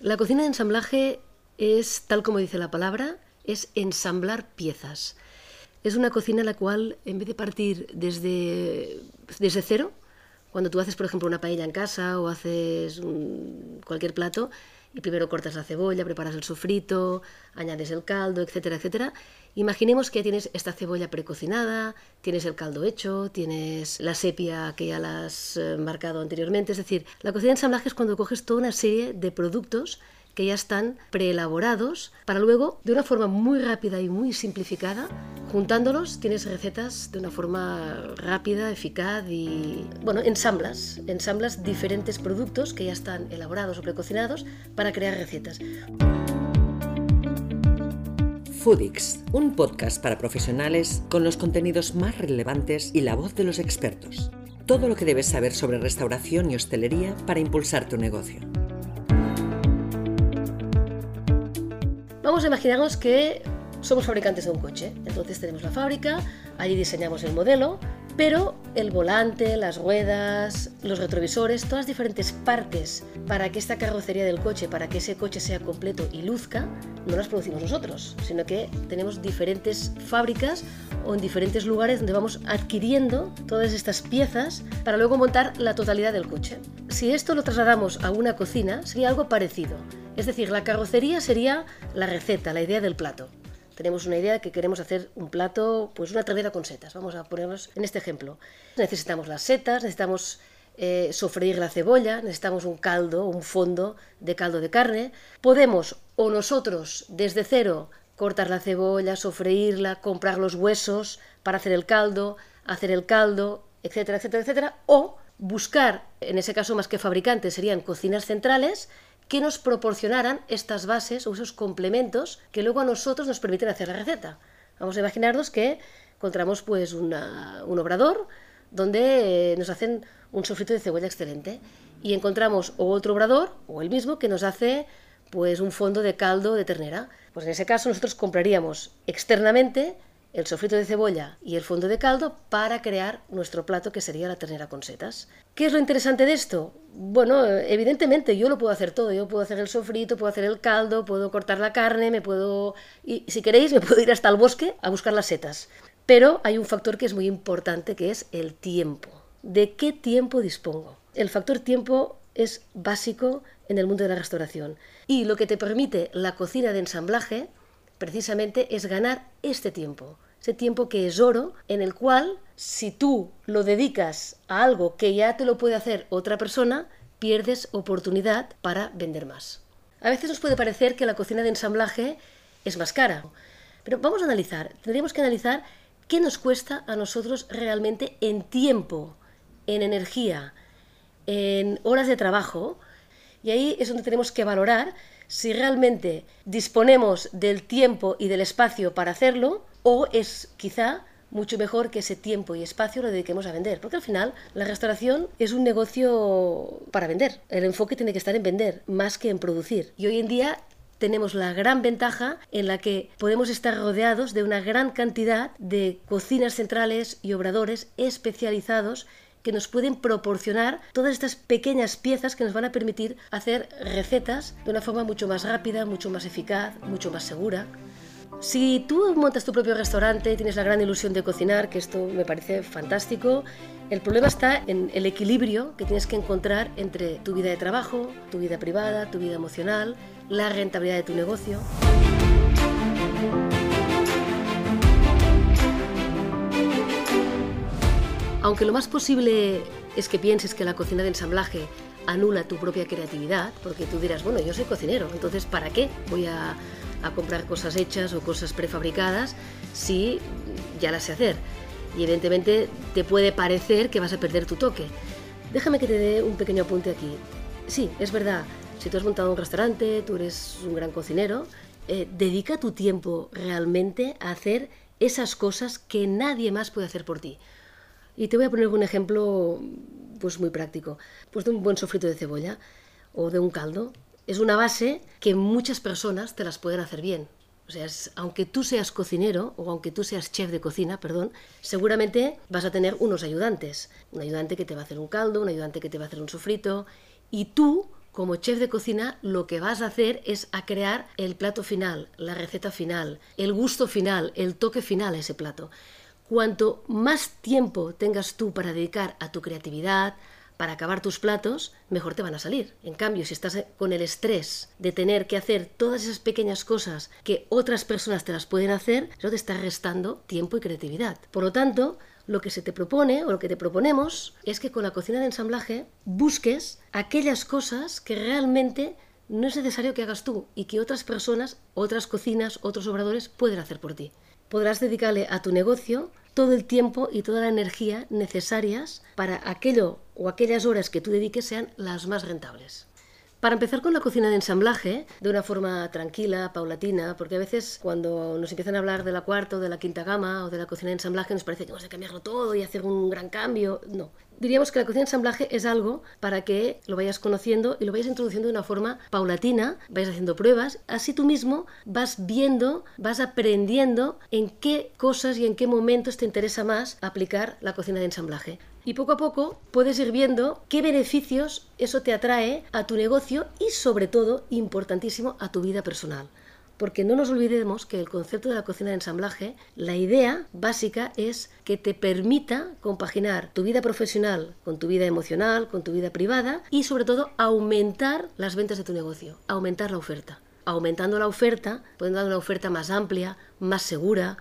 La cocina de ensamblaje es, tal como dice la palabra, es ensamblar piezas. Es una cocina la cual, en vez de partir desde, desde cero, cuando tú haces, por ejemplo, una paella en casa o haces cualquier plato, y primero cortas la cebolla, preparas el sofrito, añades el caldo, etcétera, etcétera. Imaginemos que tienes esta cebolla precocinada, tienes el caldo hecho, tienes la sepia que ya la has eh, marcado anteriormente. Es decir, la cocina de ensamblaje es cuando coges toda una serie de productos que ya están preelaborados para luego, de una forma muy rápida y muy simplificada, juntándolos tienes recetas de una forma rápida, eficaz y, bueno, ensamblas, ensamblas diferentes productos que ya están elaborados o precocinados para crear recetas. Foodix, un podcast para profesionales con los contenidos más relevantes y la voz de los expertos. Todo lo que debes saber sobre restauración y hostelería para impulsar tu negocio. Vamos que somos fabricantes de un coche. Entonces tenemos la fábrica, allí diseñamos el modelo, pero el volante, las ruedas, los retrovisores, todas diferentes partes para que esta carrocería del coche, para que ese coche sea completo y luzca, no las producimos nosotros, sino que tenemos diferentes fábricas o en diferentes lugares donde vamos adquiriendo todas estas piezas para luego montar la totalidad del coche. Si esto lo trasladamos a una cocina, sería algo parecido. Es decir, la carrocería sería la receta, la idea del plato. Tenemos una idea de que queremos hacer un plato, pues una travera con setas. Vamos a ponernos en este ejemplo. Necesitamos las setas, necesitamos eh, sofreír la cebolla, necesitamos un caldo, un fondo de caldo de carne. Podemos o nosotros desde cero cortar la cebolla, sofreírla, comprar los huesos para hacer el caldo, hacer el caldo, etcétera, etcétera, etcétera, o buscar, en ese caso más que fabricantes, serían cocinas centrales que nos proporcionaran estas bases o esos complementos que luego a nosotros nos permiten hacer la receta. Vamos a imaginarnos que encontramos pues un obrador donde eh, nos hacen un sofrito de cebolla excelente y encontramos otro obrador o el mismo que nos hace pues un fondo de caldo de ternera. Pues en ese caso nosotros compraríamos externamente el sofrito de cebolla y el fondo de caldo para crear nuestro plato que sería la ternera con setas. ¿Qué es lo interesante de esto? Bueno, evidentemente yo lo puedo hacer todo, yo puedo hacer el sofrito, puedo hacer el caldo, puedo cortar la carne, me puedo y si queréis me puedo ir hasta el bosque a buscar las setas. Pero hay un factor que es muy importante que es el tiempo. ¿De qué tiempo dispongo? El factor tiempo es básico en el mundo de la restauración y lo que te permite la cocina de ensamblaje precisamente es ganar este tiempo, ese tiempo que es oro, en el cual si tú lo dedicas a algo que ya te lo puede hacer otra persona, pierdes oportunidad para vender más. A veces nos puede parecer que la cocina de ensamblaje es más cara, pero vamos a analizar, tendríamos que analizar qué nos cuesta a nosotros realmente en tiempo, en energía, en horas de trabajo, y ahí es donde tenemos que valorar si realmente disponemos del tiempo y del espacio para hacerlo o es quizá mucho mejor que ese tiempo y espacio lo dediquemos a vender, porque al final la restauración es un negocio para vender. El enfoque tiene que estar en vender más que en producir. Y hoy en día tenemos la gran ventaja en la que podemos estar rodeados de una gran cantidad de cocinas centrales y obradores especializados que nos pueden proporcionar todas estas pequeñas piezas que nos van a permitir hacer recetas de una forma mucho más rápida, mucho más eficaz, mucho más segura. Si tú montas tu propio restaurante, tienes la gran ilusión de cocinar, que esto me parece fantástico, el problema está en el equilibrio que tienes que encontrar entre tu vida de trabajo, tu vida privada, tu vida emocional, la rentabilidad de tu negocio. Aunque lo más posible es que pienses que la cocina de ensamblaje anula tu propia creatividad, porque tú dirás, bueno, yo soy cocinero, entonces ¿para qué voy a, comprar cosas hechas o cosas prefabricadas si ya las sé hacer? Y evidentemente te puede parecer que vas a perder tu toque. Déjame que te dé un pequeño apunte aquí. Sí, es verdad, si tú has montado un restaurante, tú eres un gran cocinero, eh, dedica tu tiempo realmente a hacer esas cosas que nadie más puede hacer por ti. Y te voy a poner un ejemplo pues muy práctico. Pues de un buen sofrito de cebolla o de un caldo. Es una base que muchas personas te las pueden hacer bien. O sea, aunque tú seas cocinero o aunque tú seas chef de cocina, perdón, seguramente vas a tener unos ayudantes. Un ayudante que te va a hacer un caldo, un ayudante que te va a hacer un sofrito. Y tú como chef de cocina lo que vas a hacer es a crear el plato final, la receta final, el gusto final, el toque final a ese plato. Cuanto más tiempo tengas tú para dedicar a tu creatividad, para acabar tus platos, mejor te van a salir. En cambio, si estás con el estrés de tener que hacer todas esas pequeñas cosas que otras personas te las pueden hacer, eso te está restando tiempo y creatividad. Por lo tanto, lo que se te propone o lo que te proponemos es que con la cocina de ensamblaje busques aquellas cosas que realmente no es necesario que hagas tú y que otras personas, otras cocinas, otros obradores pueden hacer por ti. Podrás dedicarle a tu negocio todo el tiempo y toda la energía necesarias para aquello o aquellas horas que tú dediques sean las más rentables. Para empezar con la cocina de ensamblaje, de una forma tranquila, paulatina, porque a veces cuando nos empiezan a hablar de la cuarta o de la quinta gama o de la cocina de ensamblaje nos parece que vamos a cambiarlo todo y hacer un gran cambio. No, diríamos que la cocina de ensamblaje es algo para que lo vayas conociendo y lo vayas introduciendo de una forma paulatina, vayas haciendo pruebas, así tú mismo vas viendo, vas aprendiendo en qué cosas y en qué momentos te interesa más aplicar la cocina de ensamblaje. Y poco a poco puedes ir viendo qué beneficios eso te atrae a tu negocio y sobre todo, importantísimo, a tu vida personal porque no nos olvidemos que el concepto de la cocina de ensamblaje, la idea básica es que te permita compaginar tu vida profesional con tu vida emocional, con tu vida privada y sobre todo aumentar las ventas de tu negocio, aumentar la oferta. Aumentando la oferta, pueden dar una oferta más amplia, más segura,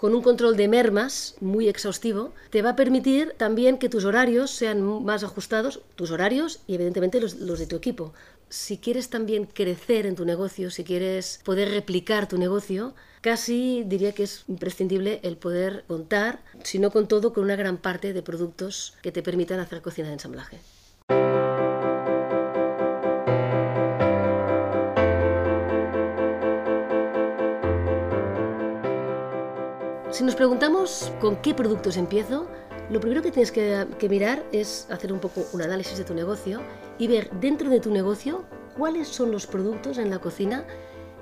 con un control de mermas muy exhaustivo, te va a permitir también que tus horarios sean más ajustados, tus horarios y evidentemente los, de tu equipo si quieres también crecer en tu negocio, si quieres poder replicar tu negocio, casi diría que es imprescindible el poder contar, si no con todo, con una gran parte de productos que te permitan hacer cocina de ensamblaje. Si nos preguntamos con qué productos empiezo, lo primero que tienes que, mirar es hacer un poco un análisis de tu negocio y ver dentro de tu negocio cuáles son los productos en la cocina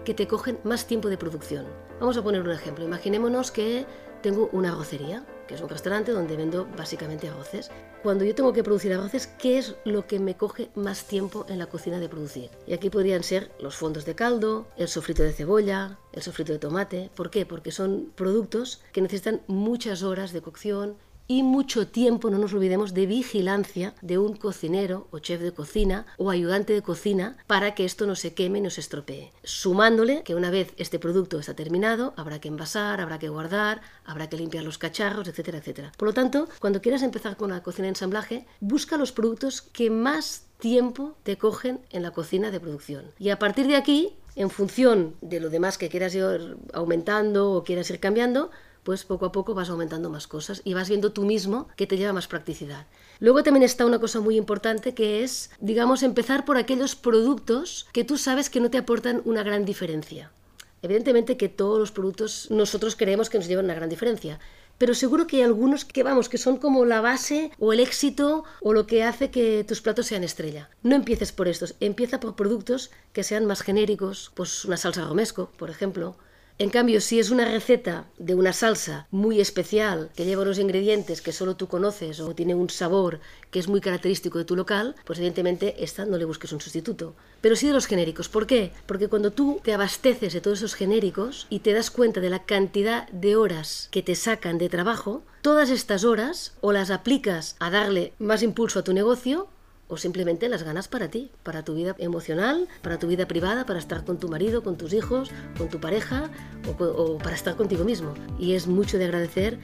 que te cogen más tiempo de producción. Vamos a poner un ejemplo. Imaginémonos que tengo una arrocería, que es un restaurante donde vendo básicamente arroces. Cuando yo tengo que producir arroces, ¿qué es lo que me coge más tiempo en la cocina de producir? Y aquí podrían ser los fondos de caldo, el sofrito de cebolla, el sofrito de tomate. ¿Por qué? Porque son productos que necesitan muchas horas de cocción, y mucho tiempo, no nos olvidemos, de vigilancia de un cocinero o chef de cocina o ayudante de cocina para que esto no se queme y no se estropee. Sumándole que una vez este producto está terminado, habrá que envasar, habrá que guardar, habrá que limpiar los cacharros, etcétera, etcétera. Por lo tanto, cuando quieras empezar con la cocina de ensamblaje, busca los productos que más tiempo te cogen en la cocina de producción. Y a partir de aquí, en función de lo demás que quieras ir aumentando o quieras ir cambiando, pues poco a poco vas aumentando más cosas y vas viendo tú mismo que te lleva más practicidad. Luego también está una cosa muy importante que es, digamos, empezar por aquellos productos que tú sabes que no te aportan una gran diferencia. Evidentemente que todos los productos nosotros creemos que nos llevan una gran diferencia, pero seguro que hay algunos que vamos, que son como la base o el éxito o lo que hace que tus platos sean estrella. No empieces por estos, empieza por productos que sean más genéricos, pues una salsa romesco, por ejemplo, en cambio, si es una receta de una salsa muy especial, que lleva unos ingredientes que solo tú conoces o tiene un sabor que es muy característico de tu local, pues evidentemente esta no le busques un sustituto. Pero sí de los genéricos. ¿Por qué? Porque cuando tú te abasteces de todos esos genéricos y te das cuenta de la cantidad de horas que te sacan de trabajo, todas estas horas o las aplicas a darle más impulso a tu negocio o simplemente las ganas para ti, para tu vida emocional, para tu vida privada, para estar con tu marido, con tus hijos, con tu pareja o, para estar contigo mismo. Y es mucho de agradecer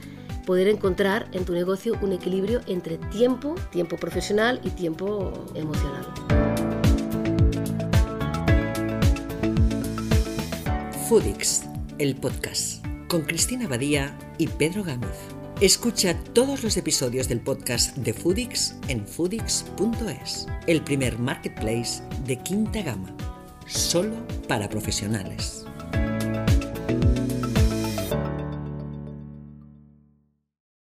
poder encontrar en tu negocio un equilibrio entre tiempo, tiempo profesional y tiempo emocional. Foodix, el podcast, con Cristina Badía y Pedro Gámez. Escucha todos los episodios del podcast de Foodix en foodix.es, el primer marketplace de quinta gama, solo para profesionales.